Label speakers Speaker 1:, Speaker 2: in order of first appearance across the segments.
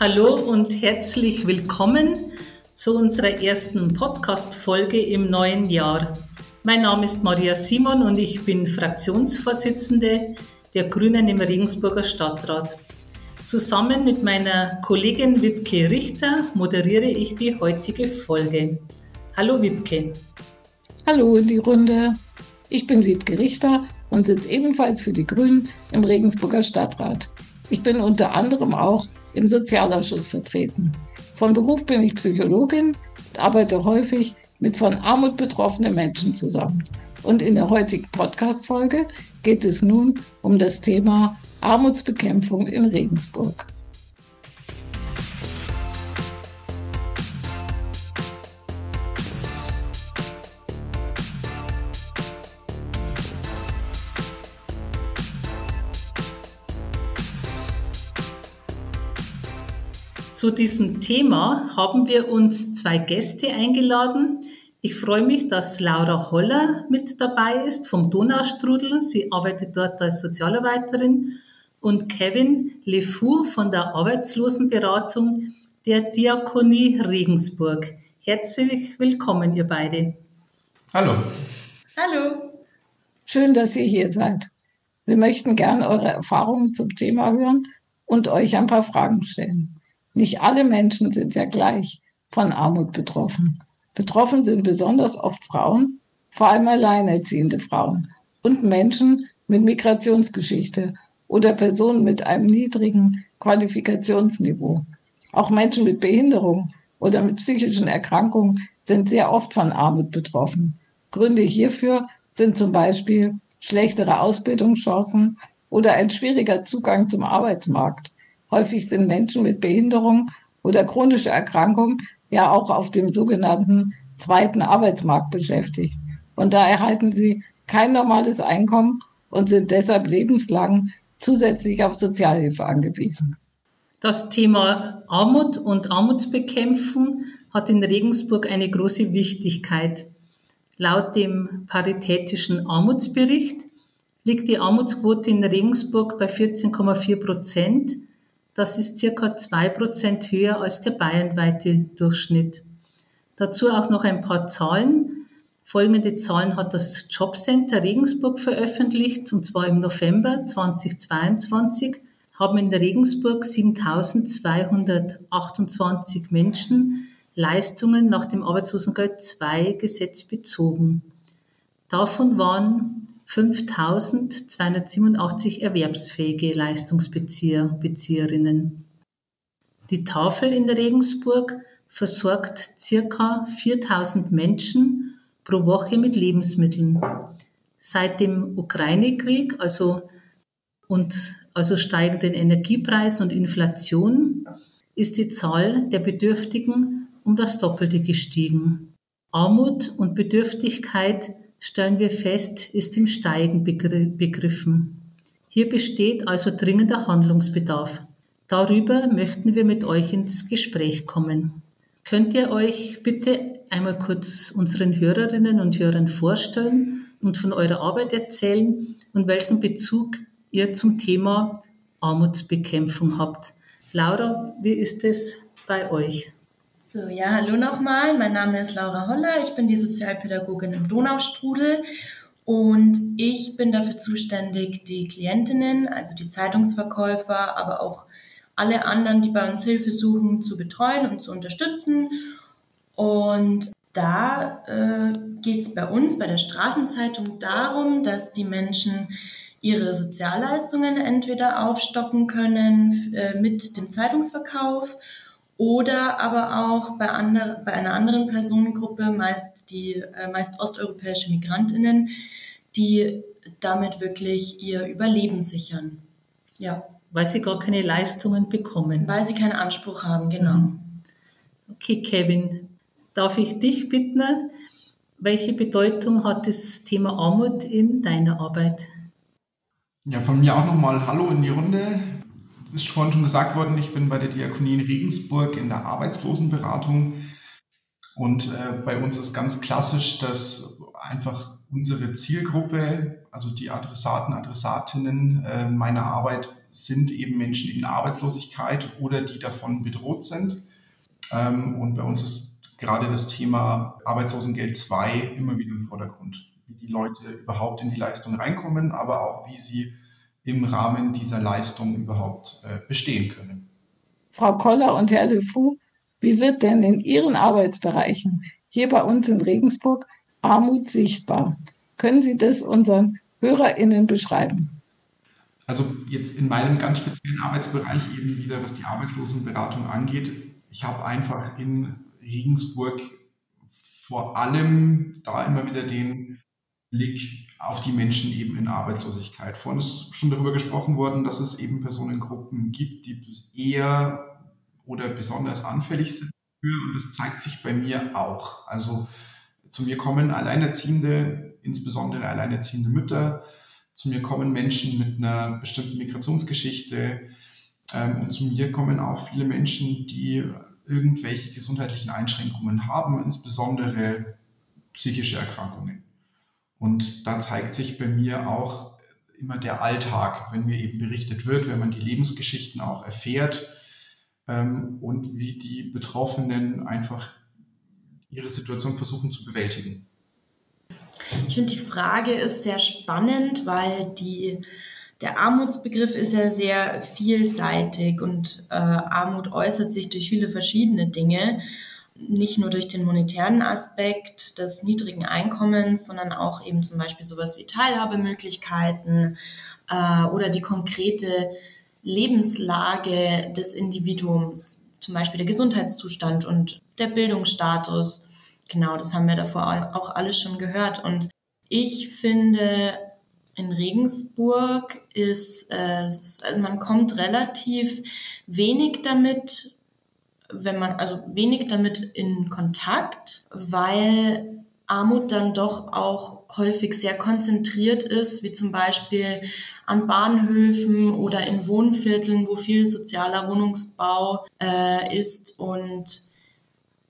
Speaker 1: Hallo und herzlich willkommen zu unserer ersten Podcast-Folge im neuen Jahr. Mein Name ist Maria Simon und ich bin Fraktionsvorsitzende der Grünen im Regensburger Stadtrat. Zusammen mit meiner Kollegin Wibke Richter moderiere ich die heutige Folge. Hallo Wibke.
Speaker 2: Hallo in die Runde. Ich bin Wibke Richter und sitze ebenfalls für die Grünen im Regensburger Stadtrat. Ich bin unter anderem auch im Sozialausschuss vertreten. Von Beruf bin ich Psychologin und arbeite häufig mit von Armut betroffenen Menschen zusammen. Und in der heutigen Podcast-Folge geht es nun um das Thema Armutsbekämpfung in Regensburg.
Speaker 1: Diesem Thema haben wir uns zwei Gäste eingeladen. Ich freue mich, dass Laura Holler mit dabei ist vom Donaustrudel. Sie arbeitet dort als Sozialarbeiterin und Kevin LeFou von der Arbeitslosenberatung der Diakonie Regensburg. Herzlich willkommen, ihr beide.
Speaker 3: Hallo.
Speaker 2: Hallo. Schön, dass ihr hier seid. Wir möchten gerne eure Erfahrungen zum Thema hören und euch ein paar Fragen stellen. Nicht alle Menschen sind ja gleich von Armut betroffen. Betroffen sind besonders oft Frauen, vor allem alleinerziehende Frauen und Menschen mit Migrationsgeschichte oder Personen mit einem niedrigen Qualifikationsniveau. Auch Menschen mit Behinderung oder mit psychischen Erkrankungen sind sehr oft von Armut betroffen. Gründe hierfür sind zum Beispiel schlechtere Ausbildungschancen oder ein schwieriger Zugang zum Arbeitsmarkt. Häufig sind Menschen mit Behinderung oder chronischer Erkrankung ja auch auf dem sogenannten zweiten Arbeitsmarkt beschäftigt. Und da erhalten sie kein normales Einkommen und sind deshalb lebenslang zusätzlich auf Sozialhilfe angewiesen.
Speaker 1: Das Thema Armut und Armutsbekämpfung hat in Regensburg eine große Wichtigkeit. Laut dem Paritätischen Armutsbericht liegt die Armutsquote in Regensburg bei 14,4 Prozent das ist circa zwei Prozent höher als der bayernweite Durchschnitt. Dazu auch noch ein paar Zahlen. Folgende Zahlen hat das Jobcenter Regensburg veröffentlicht, und zwar im November 2022 haben in der Regensburg 7228 Menschen Leistungen nach dem Arbeitslosengeld II Gesetz bezogen. Davon waren 5287 erwerbsfähige Leistungsbezieher, Bezieherinnen. Die Tafel in der Regensburg versorgt circa 4000 Menschen pro Woche mit Lebensmitteln. Seit dem Ukraine-Krieg, also und also steigenden Energiepreisen und Inflation, ist die Zahl der Bedürftigen um das Doppelte gestiegen. Armut und Bedürftigkeit stellen wir fest, ist im Steigen begriffen. Hier besteht also dringender Handlungsbedarf. Darüber möchten wir mit euch ins Gespräch kommen. Könnt ihr euch bitte einmal kurz unseren Hörerinnen und Hörern vorstellen und von eurer Arbeit erzählen und welchen Bezug ihr zum Thema Armutsbekämpfung habt? Laura, wie ist es bei euch?
Speaker 4: So, ja, hallo nochmal. Mein Name ist Laura Holler. Ich bin die Sozialpädagogin im Donaustrudel und ich bin dafür zuständig, die Klientinnen, also die Zeitungsverkäufer, aber auch alle anderen, die bei uns Hilfe suchen, zu betreuen und zu unterstützen. Und da äh, geht es bei uns, bei der Straßenzeitung, darum, dass die Menschen ihre Sozialleistungen entweder aufstocken können äh, mit dem Zeitungsverkauf oder aber auch bei, andre, bei einer anderen Personengruppe, meist die äh, meist osteuropäische Migrantinnen, die damit wirklich ihr Überleben sichern.
Speaker 1: Ja. Weil sie gar keine Leistungen bekommen.
Speaker 4: Weil sie keinen Anspruch haben, genau. Mhm.
Speaker 1: Okay, Kevin, darf ich dich bitten, welche Bedeutung hat das Thema Armut in deiner Arbeit?
Speaker 3: Ja, von mir auch nochmal Hallo in die Runde es ist vorhin schon gesagt worden, ich bin bei der Diakonie in Regensburg in der Arbeitslosenberatung. Und äh, bei uns ist ganz klassisch, dass einfach unsere Zielgruppe, also die Adressaten, Adressatinnen äh, meiner Arbeit sind eben Menschen in Arbeitslosigkeit oder die davon bedroht sind. Ähm, und bei uns ist gerade das Thema Arbeitslosengeld 2 immer wieder im Vordergrund. Wie die Leute überhaupt in die Leistung reinkommen, aber auch wie sie im Rahmen dieser Leistung überhaupt äh, bestehen können.
Speaker 2: Frau Koller und Herr Le Fou, wie wird denn in Ihren Arbeitsbereichen hier bei uns in Regensburg Armut sichtbar? Können Sie das unseren HörerInnen beschreiben?
Speaker 3: Also jetzt in meinem ganz speziellen Arbeitsbereich eben wieder, was die Arbeitslosenberatung angeht. Ich habe einfach in Regensburg vor allem da immer wieder den Blick auf die Menschen eben in Arbeitslosigkeit. Vorhin ist schon darüber gesprochen worden, dass es eben Personengruppen gibt, die eher oder besonders anfällig sind und das zeigt sich bei mir auch. Also zu mir kommen Alleinerziehende, insbesondere alleinerziehende Mütter. Zu mir kommen Menschen mit einer bestimmten Migrationsgeschichte. Ähm, und zu mir kommen auch viele Menschen, die irgendwelche gesundheitlichen Einschränkungen haben, insbesondere psychische Erkrankungen. Und da zeigt sich bei mir auch immer der Alltag, wenn mir eben berichtet wird, wenn man die Lebensgeschichten auch erfährt ähm, und wie die Betroffenen einfach ihre Situation versuchen zu bewältigen.
Speaker 4: Ich finde, die Frage ist sehr spannend, weil die, der Armutsbegriff ist ja sehr vielseitig und äh, Armut äußert sich durch viele verschiedene Dinge nicht nur durch den monetären Aspekt des niedrigen Einkommens, sondern auch eben zum Beispiel sowas wie Teilhabemöglichkeiten äh, oder die konkrete Lebenslage des Individuums, zum Beispiel der Gesundheitszustand und der Bildungsstatus. Genau, das haben wir davor auch alles schon gehört. Und ich finde, in Regensburg ist, äh, also man kommt relativ wenig damit wenn man also wenig damit in Kontakt, weil Armut dann doch auch häufig sehr konzentriert ist, wie zum Beispiel an Bahnhöfen oder in Wohnvierteln, wo viel sozialer Wohnungsbau äh, ist. Und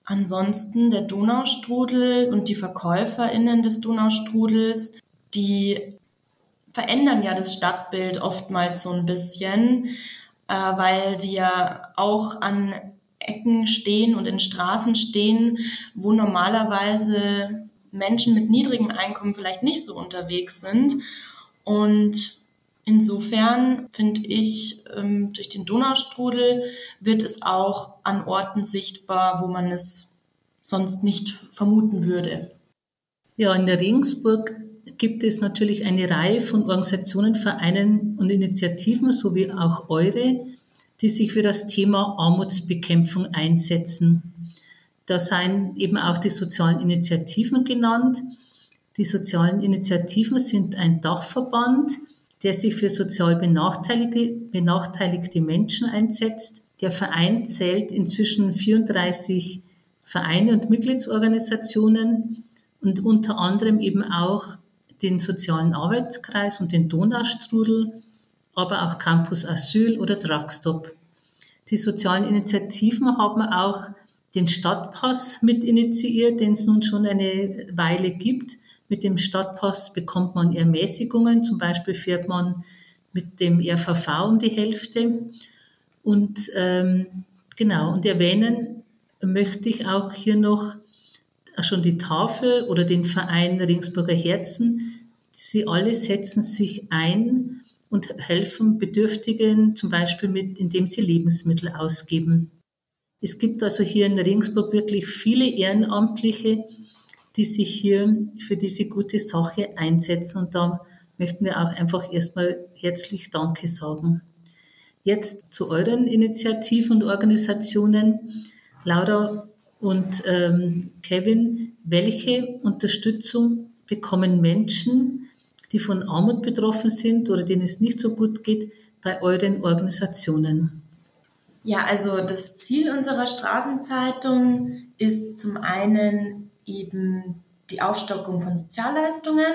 Speaker 4: ansonsten der Donaustrudel und die VerkäuferInnen des Donaustrudels, die verändern ja das Stadtbild oftmals so ein bisschen, äh, weil die ja auch an Ecken stehen und in Straßen stehen, wo normalerweise Menschen mit niedrigem Einkommen vielleicht nicht so unterwegs sind. Und insofern finde ich, ähm, durch den Donaustrudel wird es auch an Orten sichtbar, wo man es sonst nicht vermuten würde.
Speaker 1: Ja, in der Regensburg gibt es natürlich eine Reihe von Organisationen, Vereinen und Initiativen, so wie auch eure, die sich für das Thema Armutsbekämpfung einsetzen. Da seien eben auch die sozialen Initiativen genannt. Die sozialen Initiativen sind ein Dachverband, der sich für sozial benachteiligte, benachteiligte Menschen einsetzt. Der Verein zählt inzwischen 34 Vereine und Mitgliedsorganisationen und unter anderem eben auch den sozialen Arbeitskreis und den Donaustrudel aber auch Campus Asyl oder Drugstop. Die sozialen Initiativen haben auch den Stadtpass mit initiiert, den es nun schon eine Weile gibt. Mit dem Stadtpass bekommt man Ermäßigungen, zum Beispiel fährt man mit dem RVV um die Hälfte. Und ähm, genau, und erwähnen möchte ich auch hier noch schon die Tafel oder den Verein Ringsburger Herzen. Sie alle setzen sich ein und helfen Bedürftigen zum Beispiel mit, indem sie Lebensmittel ausgeben. Es gibt also hier in Regensburg wirklich viele Ehrenamtliche, die sich hier für diese gute Sache einsetzen und da möchten wir auch einfach erstmal herzlich Danke sagen. Jetzt zu euren Initiativen und Organisationen. Laura und ähm, Kevin, welche Unterstützung bekommen Menschen, die von Armut betroffen sind oder denen es nicht so gut geht, bei euren Organisationen?
Speaker 4: Ja, also das Ziel unserer Straßenzeitung ist zum einen eben die Aufstockung von Sozialleistungen,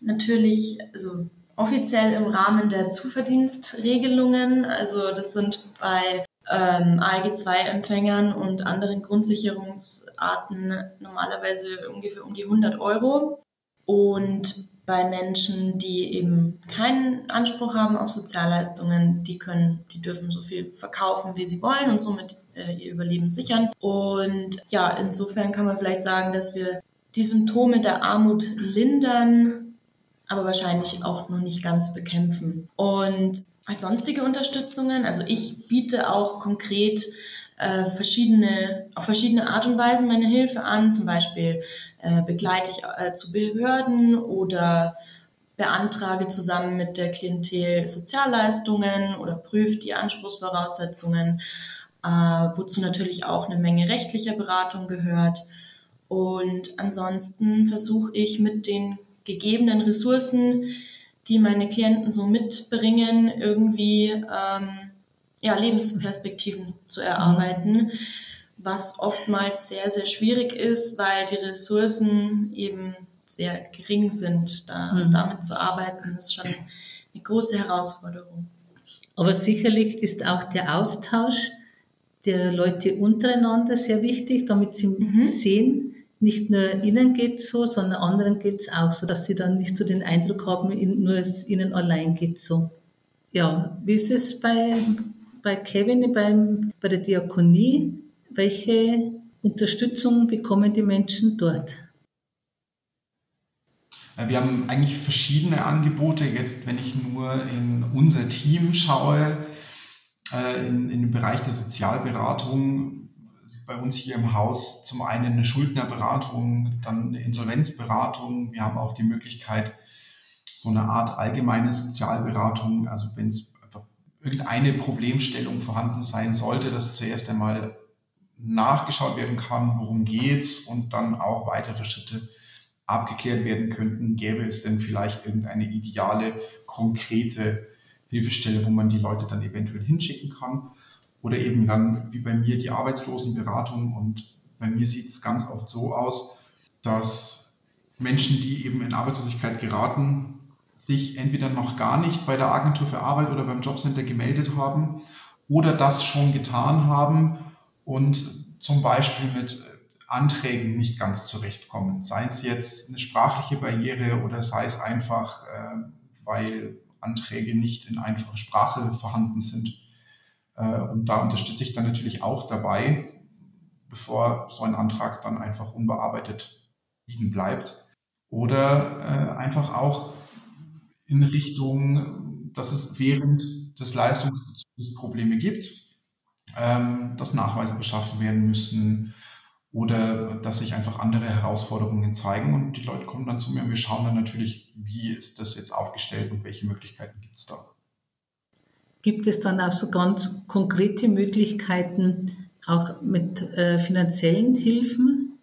Speaker 4: natürlich also offiziell im Rahmen der Zuverdienstregelungen. Also das sind bei ähm, ALG-2-Empfängern und anderen Grundsicherungsarten normalerweise ungefähr um die 100 Euro. Und bei Menschen, die eben keinen Anspruch haben auf Sozialleistungen, die können, die dürfen so viel verkaufen, wie sie wollen und somit äh, ihr Überleben sichern. Und ja, insofern kann man vielleicht sagen, dass wir die Symptome der Armut lindern, aber wahrscheinlich auch noch nicht ganz bekämpfen. Und als sonstige Unterstützungen, also ich biete auch konkret äh, verschiedene, auf verschiedene Art und Weisen meine Hilfe an. Zum Beispiel äh, begleite ich äh, zu Behörden oder beantrage zusammen mit der Klientel Sozialleistungen oder prüfe die Anspruchsvoraussetzungen, äh, wozu natürlich auch eine Menge rechtlicher Beratung gehört. Und ansonsten versuche ich mit den gegebenen Ressourcen, die meine Klienten so mitbringen, irgendwie ähm, ja, Lebensperspektiven zu erarbeiten, mhm. Was oftmals sehr, sehr schwierig ist, weil die Ressourcen eben sehr gering sind. Da, mhm. Damit zu arbeiten, ist schon eine große Herausforderung.
Speaker 1: Aber sicherlich ist auch der Austausch der Leute untereinander sehr wichtig, damit sie mhm. sehen, nicht nur ihnen geht so, sondern anderen geht es auch so, dass sie dann nicht so den Eindruck haben, nur es ihnen allein geht so. Ja, wie ist es bei bei Kevin beim, bei der Diakonie. Welche Unterstützung bekommen die Menschen dort?
Speaker 3: Wir haben eigentlich verschiedene Angebote. Jetzt, wenn ich nur in unser Team schaue, äh, in, in den Bereich der Sozialberatung, bei uns hier im Haus zum einen eine Schuldnerberatung, dann eine Insolvenzberatung. Wir haben auch die Möglichkeit, so eine Art allgemeine Sozialberatung, also wenn es irgendeine Problemstellung vorhanden sein sollte, dass zuerst einmal nachgeschaut werden kann, worum geht's und dann auch weitere Schritte abgeklärt werden könnten. Gäbe es denn vielleicht irgendeine ideale, konkrete Hilfestelle, wo man die Leute dann eventuell hinschicken kann? Oder eben dann, wie bei mir, die Arbeitslosenberatung. Und bei mir sieht es ganz oft so aus, dass Menschen, die eben in Arbeitslosigkeit geraten, sich entweder noch gar nicht bei der Agentur für Arbeit oder beim Jobcenter gemeldet haben oder das schon getan haben und zum Beispiel mit Anträgen nicht ganz zurechtkommen. Sei es jetzt eine sprachliche Barriere oder sei es einfach, äh, weil Anträge nicht in einfacher Sprache vorhanden sind. Äh, und da unterstütze ich dann natürlich auch dabei, bevor so ein Antrag dann einfach unbearbeitet liegen bleibt. Oder äh, einfach auch in Richtung, dass es während des Leistungsbezugs Probleme gibt, ähm, dass Nachweise beschaffen werden müssen oder dass sich einfach andere Herausforderungen zeigen und die Leute kommen dann zu mir und wir schauen dann natürlich, wie ist das jetzt aufgestellt und welche Möglichkeiten gibt es da.
Speaker 1: Gibt es dann auch so ganz konkrete Möglichkeiten, auch mit äh, finanziellen Hilfen,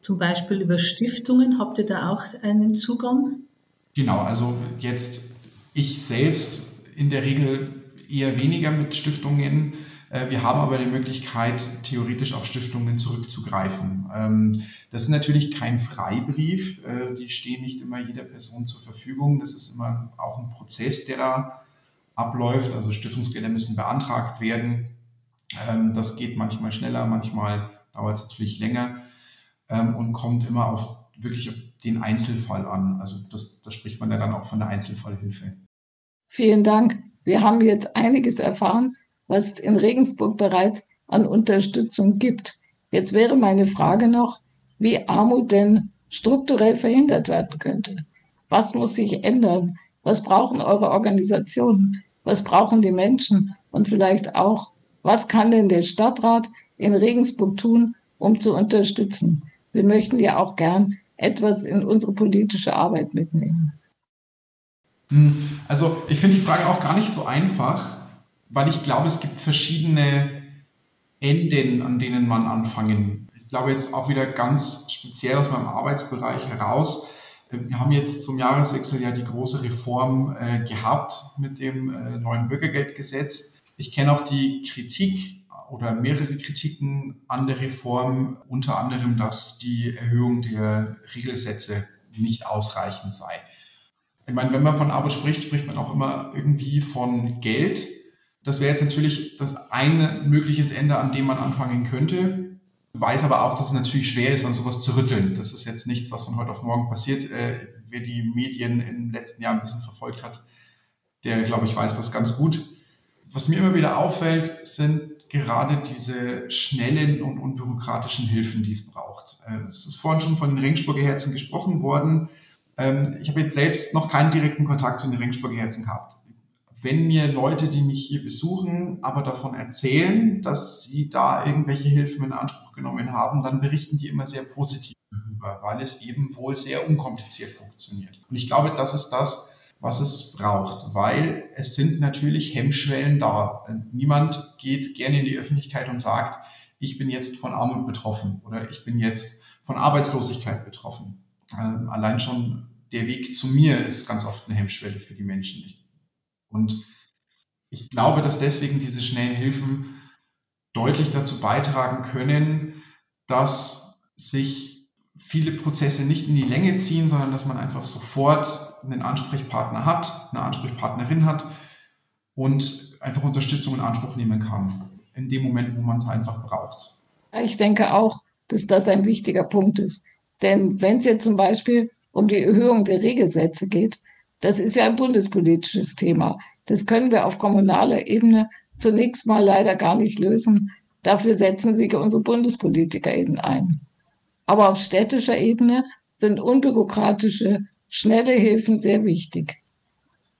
Speaker 1: zum Beispiel über Stiftungen? Habt ihr da auch einen Zugang?
Speaker 3: Genau, also jetzt ich selbst in der Regel eher weniger mit Stiftungen. Äh, wir haben aber die Möglichkeit, theoretisch auf Stiftungen zurückzugreifen. Ähm, das ist natürlich kein Freibrief. Äh, die stehen nicht immer jeder Person zur Verfügung. Das ist immer auch ein Prozess, der da abläuft. Also Stiftungsgelder müssen beantragt werden. Ähm, das geht manchmal schneller, manchmal dauert es natürlich länger ähm, und kommt immer auf wirklich den Einzelfall an. Also das, da spricht man ja dann auch von der Einzelfallhilfe.
Speaker 2: Vielen Dank. Wir haben jetzt einiges erfahren, was in Regensburg bereits an Unterstützung gibt. Jetzt wäre meine Frage noch, wie Armut denn strukturell verhindert werden könnte. Was muss sich ändern? Was brauchen eure Organisationen? Was brauchen die Menschen? Und vielleicht auch, was kann denn der Stadtrat in Regensburg tun, um zu unterstützen? Wir möchten ja auch gern etwas in unsere politische Arbeit mitnehmen?
Speaker 3: Hm, also ich finde die Frage auch gar nicht so einfach, weil ich glaube, es gibt verschiedene Enden, an denen man anfangen. Ich glaube jetzt auch wieder ganz speziell aus meinem Arbeitsbereich heraus. Wir haben jetzt zum Jahreswechsel ja die große Reform äh, gehabt mit dem äh, neuen Bürgergeldgesetz. Ich kenne auch die Kritik oder mehrere Kritiken an der Reform, unter anderem, dass die Erhöhung der Regelsätze nicht ausreichend sei. Ich meine, wenn man von Abo spricht, spricht man auch immer irgendwie von Geld. Das wäre jetzt natürlich das eine mögliches Ende, an dem man anfangen könnte. weiß aber auch, dass es natürlich schwer ist, an sowas zu rütteln. Das ist jetzt nichts, was von heute auf morgen passiert. Äh, wer die Medien im letzten Jahr ein bisschen verfolgt hat, der, glaube ich, weiß das ganz gut. Was mir immer wieder auffällt, sind gerade diese schnellen und unbürokratischen Hilfen, die es braucht. Äh, es ist vorhin schon von den Ringsburger Herzen gesprochen worden. Ähm, ich habe jetzt selbst noch keinen direkten Kontakt zu den Ringsburger Herzen gehabt wenn mir Leute, die mich hier besuchen, aber davon erzählen, dass sie da irgendwelche Hilfen in Anspruch genommen haben, dann berichten die immer sehr positiv darüber, weil es eben wohl sehr unkompliziert funktioniert. Und ich glaube, das ist das, was es braucht, weil es sind natürlich Hemmschwellen da. Niemand geht gerne in die Öffentlichkeit und sagt, ich bin jetzt von Armut betroffen oder ich bin jetzt von Arbeitslosigkeit betroffen. Ähm, allein schon der Weg zu mir ist ganz oft eine Hemmschwelle für die Menschen. Und ich glaube, dass deswegen diese schnellen Hilfen deutlich dazu beitragen können, dass sich viele Prozesse nicht in die Länge ziehen, sondern dass man einfach sofort einen Ansprechpartner hat, eine Ansprechpartnerin hat und einfach Unterstützung in Anspruch nehmen kann, in dem Moment, wo man es einfach braucht.
Speaker 2: Ich denke auch, dass das ein wichtiger Punkt ist. Denn wenn es jetzt zum Beispiel um die Erhöhung der Regelsätze geht, das ist ja ein bundespolitisches Thema. Das können wir auf kommunaler Ebene zunächst mal leider gar nicht lösen. Dafür setzen sich unsere Bundespolitiker eben ein. Aber auf städtischer Ebene sind unbürokratische, schnelle Hilfen sehr wichtig.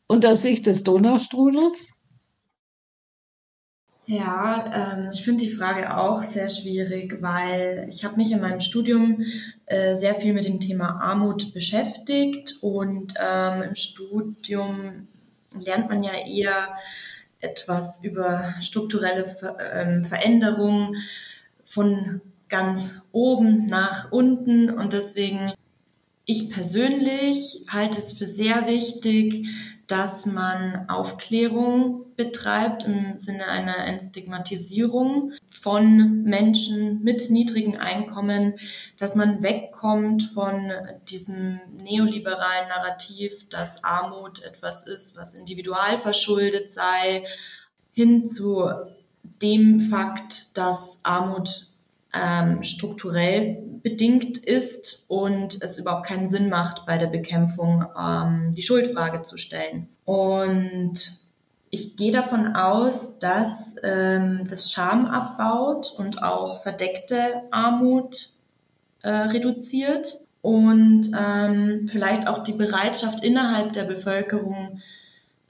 Speaker 2: Und aus Sicht des Donaustrudels?
Speaker 4: Ja, ähm, ich finde die Frage auch sehr schwierig, weil ich habe mich in meinem Studium äh, sehr viel mit dem Thema Armut beschäftigt und ähm, im Studium lernt man ja eher etwas über strukturelle Ver ähm, Veränderungen von ganz oben nach unten und deswegen ich persönlich halte es für sehr wichtig, dass man Aufklärung betreibt im Sinne einer Entstigmatisierung von Menschen mit niedrigen Einkommen, dass man wegkommt von diesem neoliberalen Narrativ, dass Armut etwas ist, was individual verschuldet sei, hin zu dem Fakt, dass Armut ähm, strukturell bedingt ist und es überhaupt keinen Sinn macht, bei der Bekämpfung ähm, die Schuldfrage zu stellen. Und ich gehe davon aus, dass ähm, das Scham abbaut und auch verdeckte Armut äh, reduziert und ähm, vielleicht auch die Bereitschaft innerhalb der Bevölkerung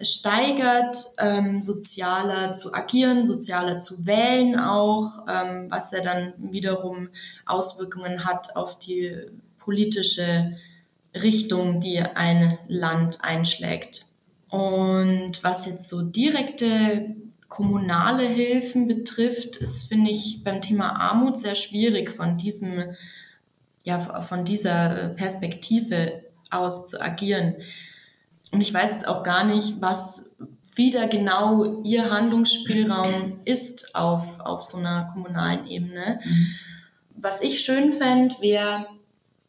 Speaker 4: steigert, ähm, sozialer zu agieren, sozialer zu wählen auch, ähm, was ja dann wiederum Auswirkungen hat auf die politische Richtung, die ein Land einschlägt. Und was jetzt so direkte kommunale Hilfen betrifft, ist, finde ich, beim Thema Armut sehr schwierig von diesem, ja, von dieser Perspektive aus zu agieren. Und ich weiß jetzt auch gar nicht, was wieder genau ihr Handlungsspielraum ist auf, auf so einer kommunalen Ebene. Mhm. Was ich schön fände, wäre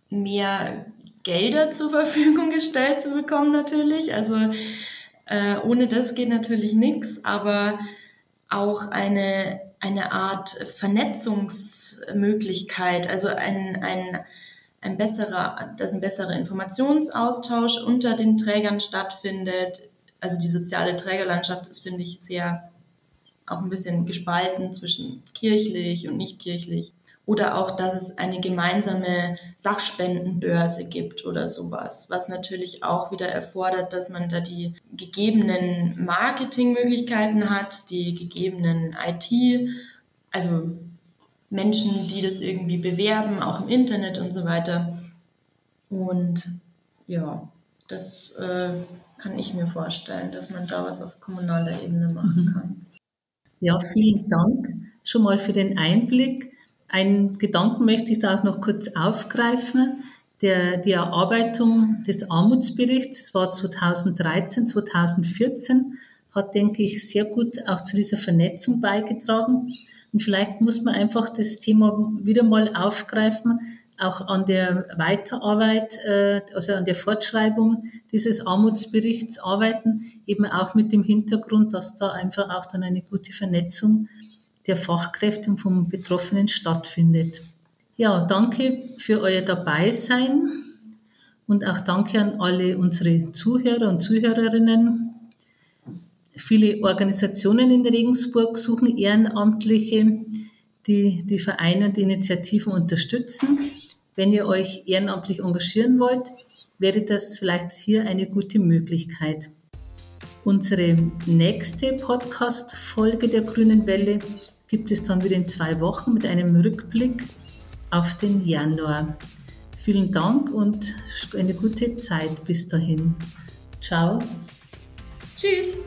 Speaker 4: mehr Gelder zur Verfügung gestellt zu bekommen natürlich. Also äh, ohne das geht natürlich nichts, aber auch eine, eine Art Vernetzungsmöglichkeit, also ein, ein ein besserer, dass ein besserer Informationsaustausch unter den Trägern stattfindet. Also die soziale Trägerlandschaft ist, finde ich, sehr auch ein bisschen gespalten zwischen kirchlich und nicht kirchlich. Oder auch, dass es eine gemeinsame Sachspendenbörse gibt oder sowas, was natürlich auch wieder erfordert, dass man da die gegebenen Marketingmöglichkeiten hat, die gegebenen IT, also Menschen, die das irgendwie bewerben, auch im Internet und so weiter. Und ja, das äh, kann ich mir vorstellen, dass man da was auf kommunaler Ebene machen mhm. kann.
Speaker 1: Ja, vielen Dank schon mal für den Einblick. Einen Gedanken möchte ich da auch noch kurz aufgreifen. Der, die Erarbeitung des Armutsberichts, das war 2013, 2014, hat, denke ich, sehr gut auch zu dieser Vernetzung beigetragen. Und vielleicht muss man einfach das Thema wieder mal aufgreifen, auch an der Weiterarbeit, äh, also an der Fortschreibung dieses Armutsberichts arbeiten, eben auch mit dem Hintergrund, dass da einfach auch dann eine gute Vernetzung der Fachkräfte und vom Betroffenen stattfindet. Ja, danke für euer Dabeisein und auch danke an alle unsere Zuhörer und Zuhörerinnen. Viele Organisationen in Regensburg suchen Ehrenamtliche, die die Vereine und die Initiativen unterstützen. Wenn ihr euch ehrenamtlich engagieren wollt, wäre das vielleicht hier eine gute Möglichkeit. Unsere nächste Podcast-Folge der Grünen Welle gibt es dann wieder in zwei Wochen mit einem Rückblick auf den Januar. Vielen Dank und eine gute Zeit bis dahin. Ciao.
Speaker 4: Tschüss.